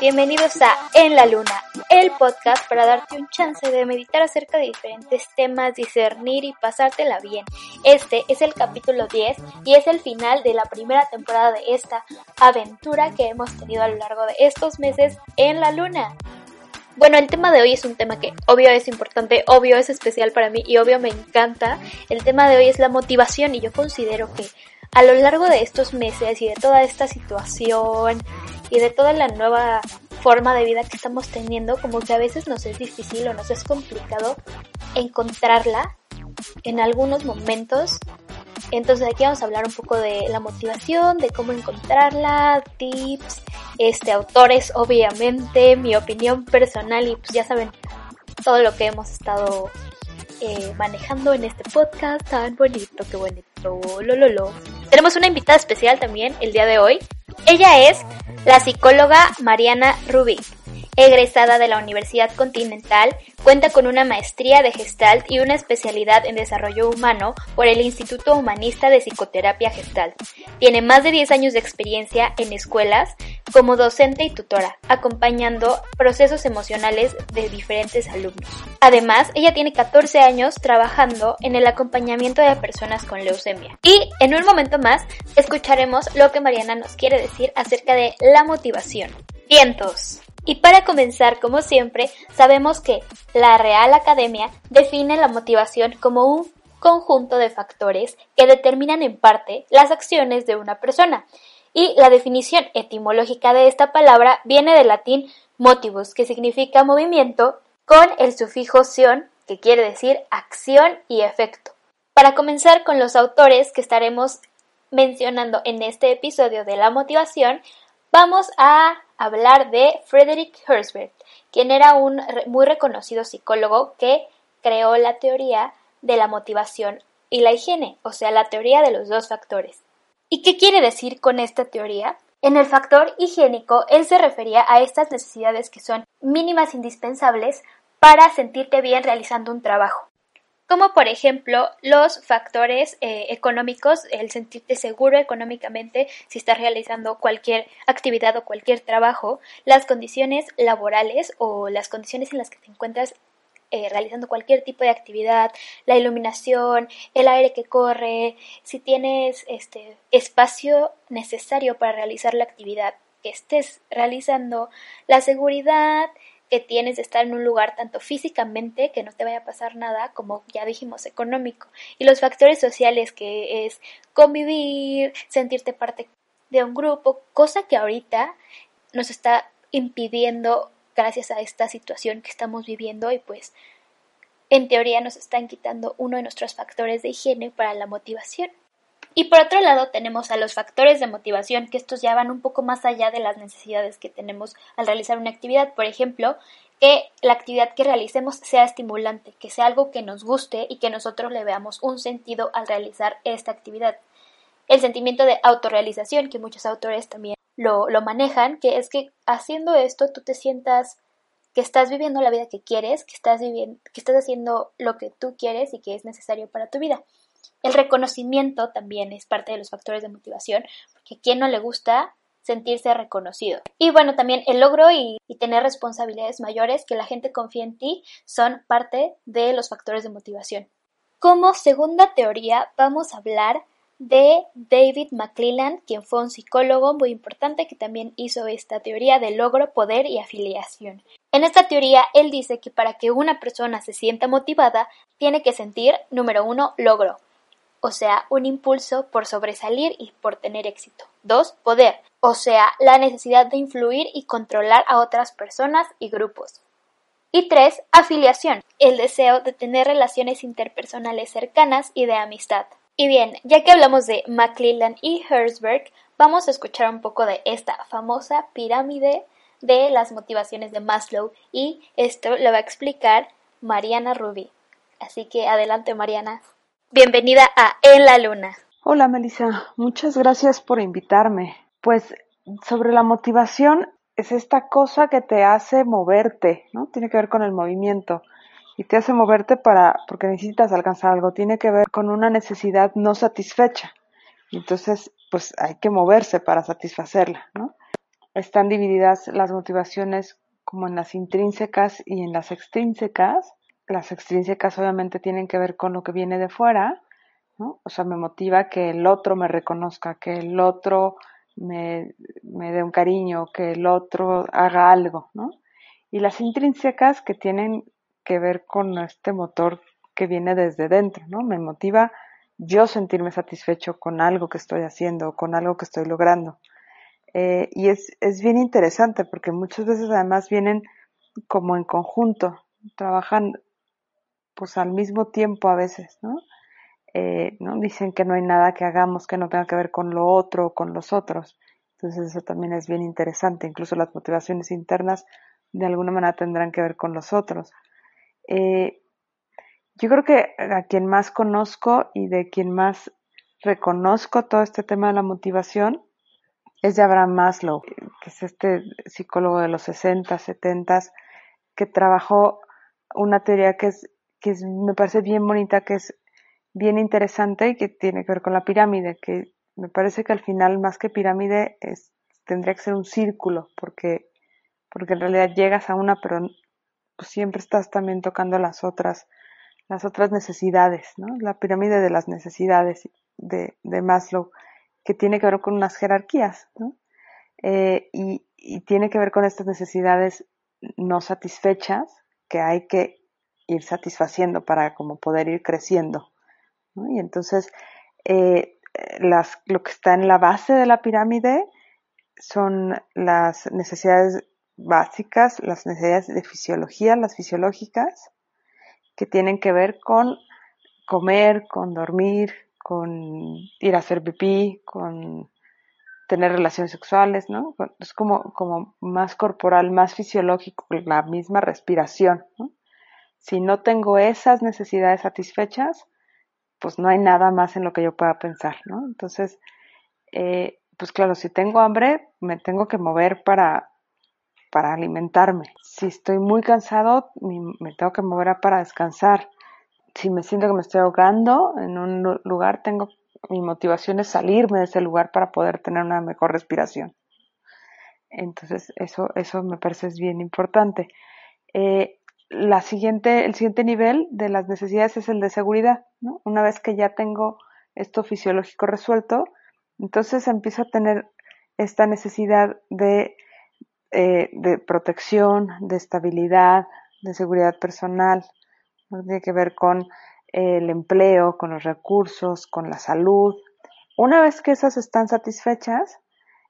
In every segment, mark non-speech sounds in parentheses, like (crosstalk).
Bienvenidos a En la Luna, el podcast para darte un chance de meditar acerca de diferentes temas, discernir y pasártela bien. Este es el capítulo 10 y es el final de la primera temporada de esta aventura que hemos tenido a lo largo de estos meses en la Luna. Bueno, el tema de hoy es un tema que obvio es importante, obvio es especial para mí y obvio me encanta. El tema de hoy es la motivación y yo considero que a lo largo de estos meses y de toda esta situación y de toda la nueva forma de vida que estamos teniendo, como que a veces nos es difícil o nos es complicado encontrarla en algunos momentos. Entonces aquí vamos a hablar un poco de la motivación, de cómo encontrarla, tips, este autores obviamente, mi opinión personal y pues ya saben todo lo que hemos estado eh, manejando en este podcast tan bonito, qué bonito, lo. Tenemos una invitada especial también el día de hoy. Ella es la psicóloga Mariana Rubik. Egresada de la Universidad Continental, cuenta con una maestría de Gestalt y una especialidad en desarrollo humano por el Instituto Humanista de Psicoterapia Gestalt. Tiene más de 10 años de experiencia en escuelas como docente y tutora, acompañando procesos emocionales de diferentes alumnos. Además, ella tiene 14 años trabajando en el acompañamiento de personas con leucemia. Y en un momento más escucharemos lo que Mariana nos quiere decir acerca de la motivación. Vientos. Y para comenzar, como siempre, sabemos que la Real Academia define la motivación como un conjunto de factores que determinan en parte las acciones de una persona. Y la definición etimológica de esta palabra viene del latín motivus, que significa movimiento, con el sufijo sion, que quiere decir acción y efecto. Para comenzar con los autores que estaremos mencionando en este episodio de la motivación, vamos a hablar de Frederick Herzberg, quien era un muy reconocido psicólogo que creó la teoría de la motivación y la higiene, o sea, la teoría de los dos factores. ¿Y qué quiere decir con esta teoría? En el factor higiénico, él se refería a estas necesidades que son mínimas indispensables para sentirte bien realizando un trabajo como por ejemplo los factores eh, económicos, el sentirte seguro económicamente si estás realizando cualquier actividad o cualquier trabajo, las condiciones laborales o las condiciones en las que te encuentras eh, realizando cualquier tipo de actividad, la iluminación, el aire que corre, si tienes este espacio necesario para realizar la actividad que estés realizando, la seguridad, que tienes de estar en un lugar tanto físicamente que no te vaya a pasar nada como ya dijimos económico y los factores sociales que es convivir, sentirte parte de un grupo, cosa que ahorita nos está impidiendo gracias a esta situación que estamos viviendo y pues en teoría nos están quitando uno de nuestros factores de higiene para la motivación. Y por otro lado tenemos a los factores de motivación, que estos ya van un poco más allá de las necesidades que tenemos al realizar una actividad. Por ejemplo, que la actividad que realicemos sea estimulante, que sea algo que nos guste y que nosotros le veamos un sentido al realizar esta actividad. El sentimiento de autorrealización, que muchos autores también lo, lo manejan, que es que haciendo esto tú te sientas que estás viviendo la vida que quieres, que estás viviendo, que estás haciendo lo que tú quieres y que es necesario para tu vida. El reconocimiento también es parte de los factores de motivación, porque a quien no le gusta sentirse reconocido. Y bueno, también el logro y, tener responsabilidades mayores, que la gente confíe en ti, son parte de los factores de motivación. Como segunda teoría, vamos a hablar de David McClellan, quien fue un psicólogo muy importante que también hizo esta teoría de logro, poder y afiliación. En esta teoría, él dice que para que una persona se sienta motivada, tiene que sentir, número uno, logro, o sea, un impulso por sobresalir y por tener éxito. 2. Poder, o sea, la necesidad de influir y controlar a otras personas y grupos. Y tres, afiliación, el deseo de tener relaciones interpersonales cercanas y de amistad. Y bien, ya que hablamos de McClellan y Herzberg, vamos a escuchar un poco de esta famosa pirámide de las motivaciones de Maslow y esto lo va a explicar Mariana Rubí. Así que adelante Mariana. Bienvenida a En la Luna. Hola Melissa, muchas gracias por invitarme. Pues sobre la motivación es esta cosa que te hace moverte, ¿no? Tiene que ver con el movimiento y te hace moverte para porque necesitas alcanzar algo, tiene que ver con una necesidad no satisfecha. Entonces, pues hay que moverse para satisfacerla, ¿no? Están divididas las motivaciones como en las intrínsecas y en las extrínsecas. Las extrínsecas obviamente tienen que ver con lo que viene de fuera, ¿no? O sea, me motiva que el otro me reconozca, que el otro me, me dé un cariño, que el otro haga algo, ¿no? Y las intrínsecas que tienen que ver con este motor que viene desde dentro, ¿no? Me motiva yo sentirme satisfecho con algo que estoy haciendo, con algo que estoy logrando. Eh, y es, es bien interesante porque muchas veces además vienen como en conjunto, trabajan pues al mismo tiempo a veces, ¿no? Eh, ¿no? Dicen que no hay nada que hagamos que no tenga que ver con lo otro o con los otros. Entonces eso también es bien interesante. Incluso las motivaciones internas de alguna manera tendrán que ver con los otros. Eh, yo creo que a quien más conozco y de quien más reconozco todo este tema de la motivación es de Abraham Maslow, que es este psicólogo de los 60, 70, que trabajó una teoría que es que me parece bien bonita, que es bien interesante y que tiene que ver con la pirámide, que me parece que al final más que pirámide tendría que ser un círculo, porque, porque en realidad llegas a una, pero pues siempre estás también tocando las otras, las otras necesidades, ¿no? La pirámide de las necesidades de, Maslow, que tiene que ver con unas jerarquías, ¿no? Eh, y tiene que ver con estas necesidades no satisfechas que hay que ir satisfaciendo para como poder ir creciendo. Y entonces, eh, las, lo que está en la base de la pirámide son las necesidades básicas, las necesidades de fisiología, las fisiológicas, que tienen que ver con comer, con dormir, con ir a hacer pipí, con tener relaciones sexuales, ¿no? Es como, como más corporal, más fisiológico, la misma respiración, Si no tengo esas necesidades satisfechas, pues no hay nada más en lo que yo pueda pensar, ¿no? Entonces, eh, pues claro, si tengo hambre, me tengo que mover para, para alimentarme. Si estoy muy cansado, me tengo que mover para descansar. Si me siento que me estoy ahogando en un lugar, tengo mi motivación es salirme de ese lugar para poder tener una mejor respiración. Entonces, eso, eso me parece es bien importante. Eh, la siguiente, el siguiente nivel de las necesidades es el de seguridad. ¿no? Una vez que ya tengo esto fisiológico resuelto, entonces empiezo a tener esta necesidad de, eh, de protección, de estabilidad, de seguridad personal. Tiene que ver con el empleo, con los recursos, con la salud. Una vez que esas están satisfechas,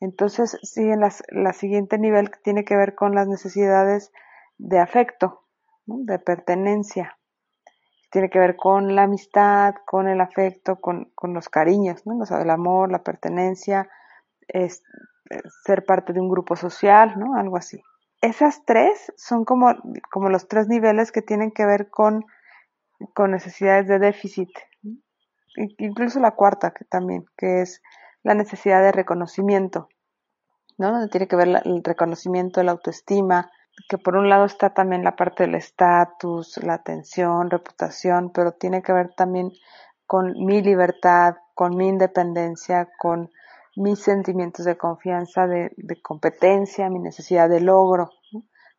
entonces sigue la siguiente nivel que tiene que ver con las necesidades de afecto, de pertenencia. Tiene que ver con la amistad, con el afecto, con, los cariños, ¿no? el amor, la pertenencia, es, ser parte de un grupo social, ¿no? Algo así. Esas tres son como, como los tres niveles que tienen que ver con, con necesidades de déficit. Incluso la cuarta, que también, que es la necesidad de reconocimiento, ¿no? Donde tiene que ver el reconocimiento, la autoestima, que por un lado está también la parte del estatus, la atención, reputación, pero tiene que ver también con mi libertad, con mi independencia, con mis sentimientos de confianza, de, competencia, mi necesidad de logro.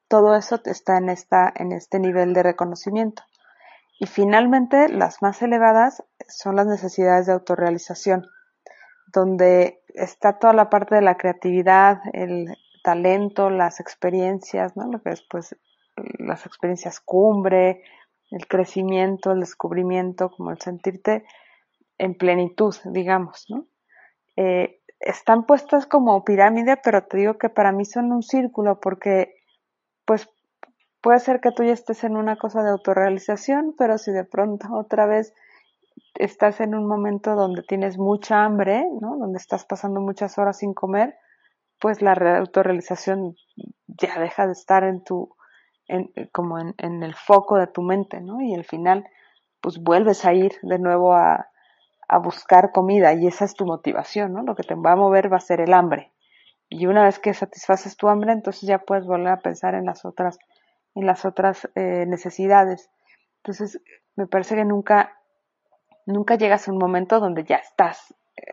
Todo eso está en, esta, en este nivel de reconocimiento. Y finalmente, las más elevadas son las necesidades de autorrealización, donde está toda la parte de la creatividad, el, talento, las experiencias, ¿no? Lo que después las experiencias cumbre, el crecimiento, el descubrimiento, como el sentirte en plenitud, digamos, ¿no? Eh, están puestas como pirámide, pero te digo que para mí son un círculo porque, pues, puede ser que tú ya estés en una cosa de autorrealización, pero si de pronto otra vez estás en un momento donde tienes mucha hambre, ¿no? Donde estás pasando muchas horas sin comer, pues la autorrealización ya deja de estar en tu, en, como en, el foco de tu mente, ¿no? Y al final, pues vuelves a ir de nuevo a, a buscar comida y esa es tu motivación, ¿no? Lo que te va a mover va a ser el hambre. Y una vez que satisfaces tu hambre, entonces ya puedes volver a pensar en las otras, en las otras eh, necesidades. Entonces, me parece que nunca, nunca llegas a un momento donde ya estás eh,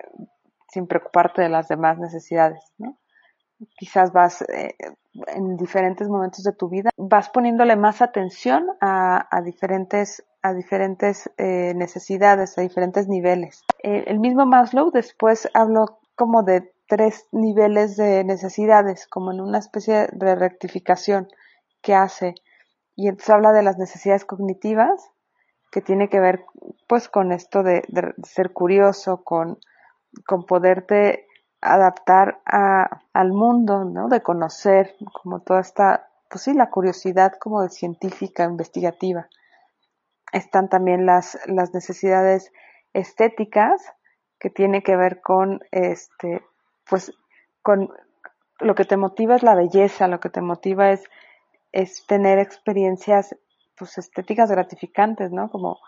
sin preocuparte de las demás necesidades, ¿no? Quizás vas eh, en diferentes momentos de tu vida, vas poniéndole más atención a, a diferentes, a diferentes necesidades, a diferentes niveles. el mismo Maslow después habló como de tres niveles de necesidades, como en una especie de rectificación que hace. Y entonces habla de las necesidades cognitivas, que tiene que ver pues con esto de, ser curioso, con, con poderte adaptar a, al mundo, ¿no? De conocer, como toda esta, pues sí, la curiosidad como de científica, investigativa. Están también las, las necesidades estéticas, que tiene que ver con este pues con lo que te motiva es la belleza, lo que te motiva es, es tener experiencias pues estéticas gratificantes, ¿no? Como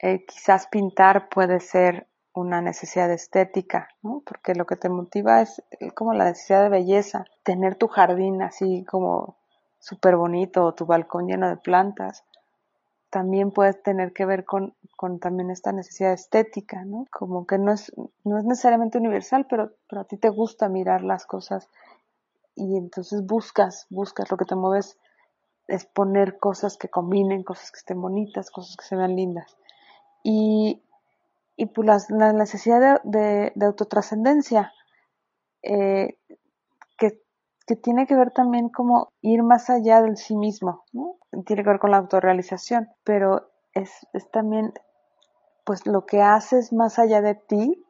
eh, quizás pintar puede ser una necesidad estética. Porque lo que te motiva es como la necesidad de belleza, tener tu jardín así como súper bonito o tu balcón lleno de plantas, también puede tener que ver con, también esta necesidad estética, ¿no? Como que no es, no es necesariamente universal, pero, pero a ti te gusta mirar las cosas y entonces buscas, buscas, lo que te mueves es poner cosas que combinen, cosas que estén bonitas, cosas que se vean lindas. Y, y pues la necesidad de, de, autotrascendencia, eh, que, que tiene que ver también como ir más allá del sí mismo, ¿no? tiene que ver con la autorrealización, pero es, es también pues lo que haces más allá de ti,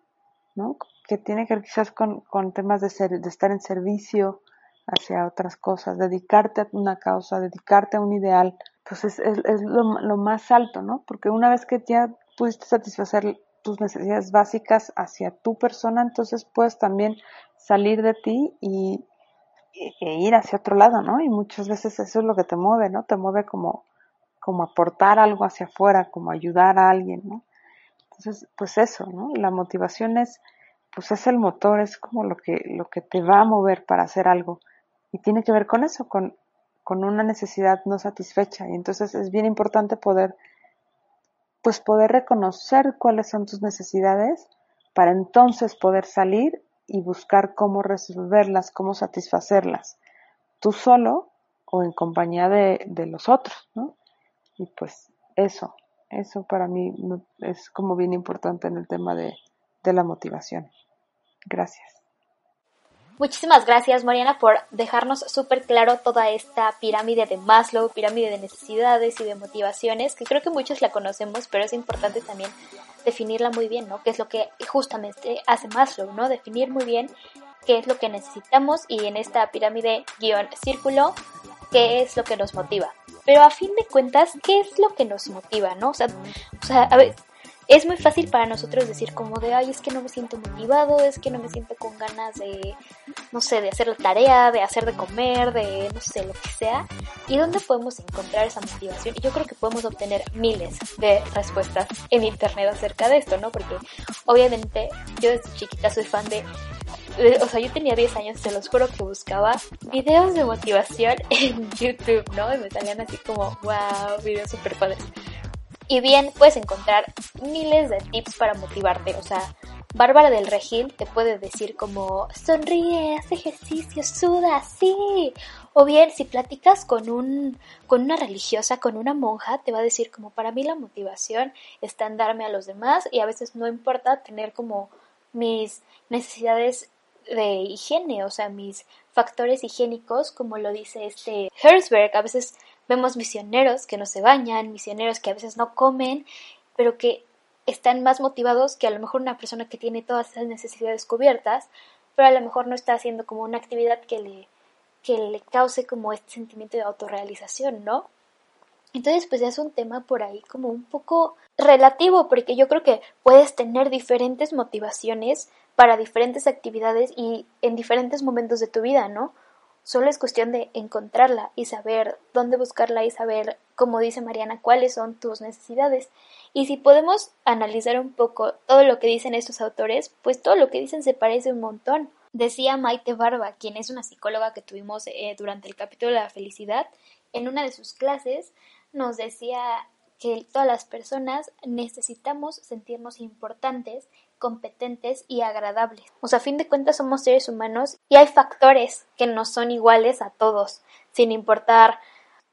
¿no? Que tiene que ver quizás con, con temas de, ser, de estar en servicio hacia otras cosas, dedicarte a una causa, dedicarte a un ideal, pues es, es, es lo, lo, más alto, ¿no? Porque una vez que ya pudiste satisfacer tus necesidades básicas hacia tu persona, entonces puedes también salir de ti y, e ir hacia otro lado, ¿no? Y muchas veces eso es lo que te mueve, ¿no? Te mueve como, como aportar algo hacia afuera, como ayudar a alguien, ¿no? Entonces, pues eso, ¿no? La motivación es, pues es el motor, es como lo que, lo que te va a mover para hacer algo. Y tiene que ver con eso, con, con una necesidad no satisfecha. Y entonces es bien importante poder, pues poder reconocer cuáles son tus necesidades para entonces poder salir y buscar cómo resolverlas, cómo satisfacerlas, tú solo o en compañía de, de los otros, ¿no? Y pues eso, eso para mí es como bien importante en el tema de, de la motivación. Gracias. Muchísimas gracias, Mariana, por dejarnos súper claro toda esta pirámide de Maslow, pirámide de necesidades y de motivaciones, que creo que muchos la conocemos, pero es importante también definirla muy bien, ¿no? Que es lo que justamente hace Maslow, ¿no? Definir muy bien qué es lo que necesitamos y en esta pirámide guion círculo, qué es lo que nos motiva. Pero a fin de cuentas, ¿qué es lo que nos motiva, no? O sea, o sea a ver, es muy fácil para nosotros decir como de, ay, es que no me siento motivado, es que no me siento con ganas de, no sé, de hacer la tarea, de hacer de comer, de, no sé, lo que sea. ¿Y dónde podemos encontrar esa motivación? Y yo creo que podemos obtener miles de respuestas en internet acerca de esto, ¿no? Porque obviamente yo desde chiquita soy fan de o sea, yo tenía 10 años, se los juro que buscaba videos de motivación (laughs) en YouTube, ¿no? Y me salían así como, wow, videos super padres. Y bien, puedes encontrar miles de tips para motivarte. O sea, Bárbara del Regil te puede decir como, sonríe, haz ejercicio, suda, sí. O bien, si platicas con un, con una religiosa, con una monja, te va a decir como, para mí la motivación está en darme a los demás y a veces no importa tener como mis necesidades de higiene, o sea, mis factores higiénicos, como lo dice este Herzberg, a veces Vemos misioneros que no se bañan, misioneros que a veces no comen, pero que están más motivados que a lo mejor una persona que tiene todas esas necesidades cubiertas, pero a lo mejor no está haciendo como una actividad que le, que le cause como este sentimiento de autorrealización, ¿no? Entonces, pues es un tema por ahí como un poco relativo, porque yo creo que puedes tener diferentes motivaciones para diferentes actividades y en diferentes momentos de tu vida, ¿no? Solo es cuestión de encontrarla y saber dónde buscarla y saber, como dice Mariana, cuáles son tus necesidades. Y si podemos analizar un poco todo lo que dicen estos autores, pues todo lo que dicen se parece un montón. Decía Maite Barba, quien es una psicóloga que tuvimos eh, durante el capítulo de la felicidad, en una de sus clases nos decía que todas las personas necesitamos sentirnos importantes, competentes y agradables. O sea, a fin de cuentas somos seres humanos y hay factores que no son iguales a todos, sin importar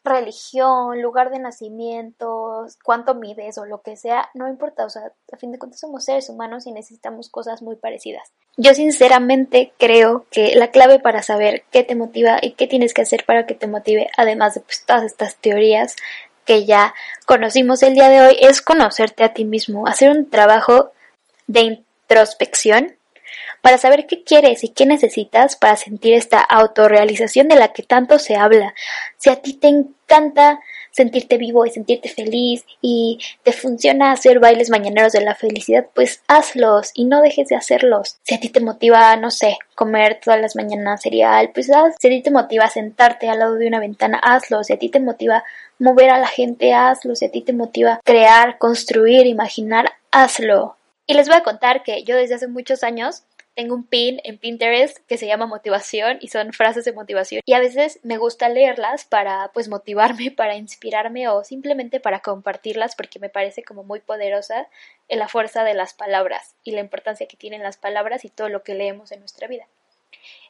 religión, lugar de nacimiento, cuánto mides o lo que sea, no importa, o sea, a fin de cuentas somos seres humanos y necesitamos cosas muy parecidas. Yo sinceramente creo que la clave para saber qué te motiva y qué tienes que hacer para que te motive, además de pues, todas estas teorías que ya conocimos el día de hoy, es conocerte a ti mismo, hacer un trabajo de introspección para saber qué quieres y qué necesitas para sentir esta autorrealización de la que tanto se habla. Si a ti te encanta sentirte vivo y sentirte feliz y te funciona hacer bailes mañaneros de la felicidad, pues hazlos y no dejes de hacerlos. Si a ti te motiva, no sé, comer todas las mañanas cereal, pues haz. Si a ti te motiva sentarte al lado de una ventana, hazlo. Si a ti te motiva mover a la gente, hazlo. Si a ti te motiva crear, construir, imaginar, hazlo. Y les voy a contar que yo desde hace muchos años tengo un pin en Pinterest que se llama motivación y son frases de motivación y a veces me gusta leerlas para pues motivarme, (laughs) para inspirarme o simplemente para compartirlas porque me parece como muy poderosa la fuerza de las palabras y la importancia que tienen las palabras y todo lo que leemos en nuestra vida.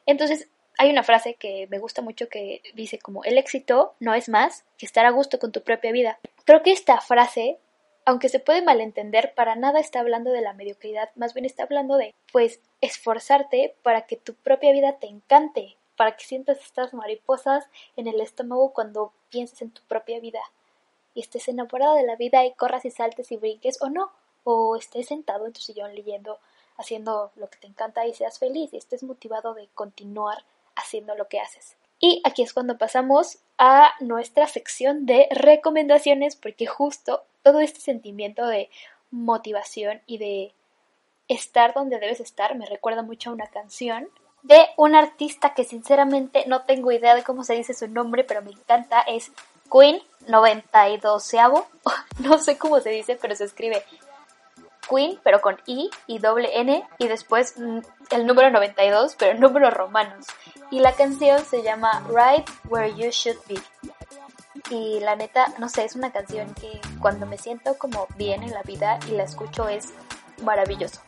Entonces, hay una frase que me gusta mucho que dice como el éxito no es más que estar a gusto con tu propia vida. Creo que esta frase aunque se puede malentender, para nada está hablando de la mediocridad, más bien está hablando de, pues, esforzarte para que tu propia vida te encante, para que sientas estas mariposas en el estómago cuando pienses en tu propia vida y estés enamorada de la vida y corras y saltes y brinques o no, o estés sentado en tu sillón leyendo, haciendo lo que te encanta y seas feliz y estés motivado de continuar haciendo lo que haces. Y aquí es cuando pasamos a nuestra sección de recomendaciones porque justo todo este sentimiento de motivación y de estar donde debes estar me recuerda mucho a una canción de un artista que sinceramente no tengo idea de cómo se dice su nombre, pero me encanta, es Queen 92 no sé cómo se dice, pero se escribe Queen, pero con I y doble N, y después mm, el número 92, pero números romanos. Y la canción se llama Right Where You Should Be. Y la neta, no sé, es una canción que cuando me siento como bien en la vida y la escucho es maravilloso.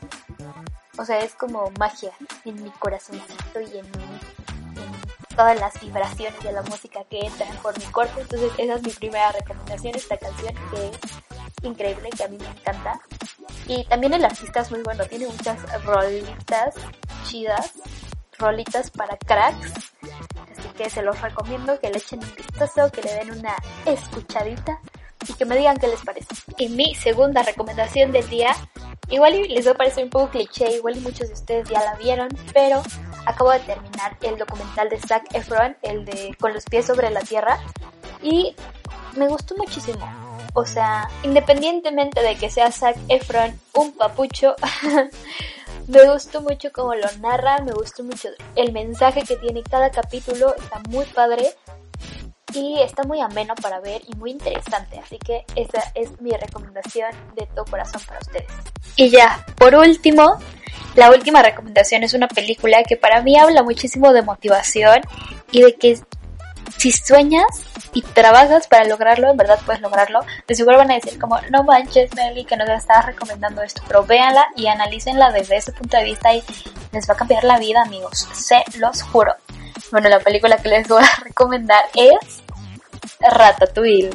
O sea, es como magia en mi corazoncito y en, en todas las vibraciones de la música que entran por mi cuerpo. Entonces esa es mi primera recomendación, esta canción que increíble, que a mí me encanta. Y también el artista es muy bueno, tiene muchas rolitas chidas, rolitas para cracks que se los recomiendo que le echen un vistazo, que le den una escuchadita y que me digan qué les parece. Y mi segunda recomendación del día, igual les va a parecer un poco cliché, igual y muchos de ustedes ya la vieron, pero acabo de terminar el documental de Zac Efron, el de Con los pies sobre la tierra, y me gustó muchísimo. O sea, independientemente de que sea Zac Efron un papucho, (laughs) Me gustó mucho cómo lo narra, me gustó mucho el mensaje que tiene cada capítulo, está muy padre y está muy ameno para ver y muy interesante, así que esa es mi recomendación de todo corazón para ustedes. Y ya, por último, la última recomendación es una película que para mí habla muchísimo de motivación y de que si sueñas y trabajas para lograrlo, en verdad puedes lograrlo. De seguro van a decir como, no manches Meli que nos estás recomendando esto, pero véanla y analícenla desde ese punto de vista y les va a cambiar la vida amigos, se los juro. Bueno, la película que les voy a (laughs) recomendar es Ratatouille.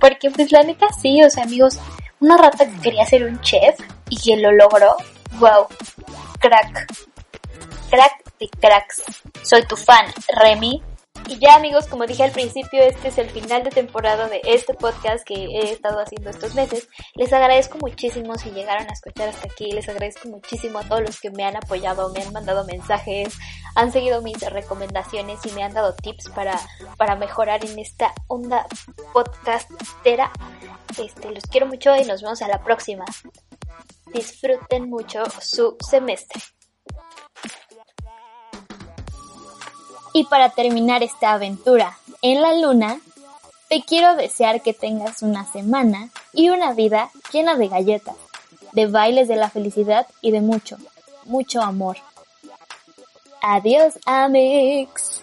Porque pues la neta sí, o sea amigos, una rata que quería ser un chef y que lo logró, wow, crack, crack de cracks. Soy tu fan, Remy. Y ya amigos, como dije al principio, este es el final de temporada de este podcast que he estado haciendo estos meses. Les agradezco muchísimo si llegaron a escuchar hasta aquí. Les agradezco muchísimo a todos los que me han apoyado, me han mandado mensajes, han seguido mis recomendaciones y me han dado tips para, para mejorar en esta onda podcastera. Este, los quiero mucho y nos vemos a la próxima. Disfruten mucho su semestre. Y para terminar esta aventura en la luna, te quiero desear que tengas una semana y una vida llena de galletas, de bailes de la felicidad y de mucho, mucho amor. Adiós, amigos.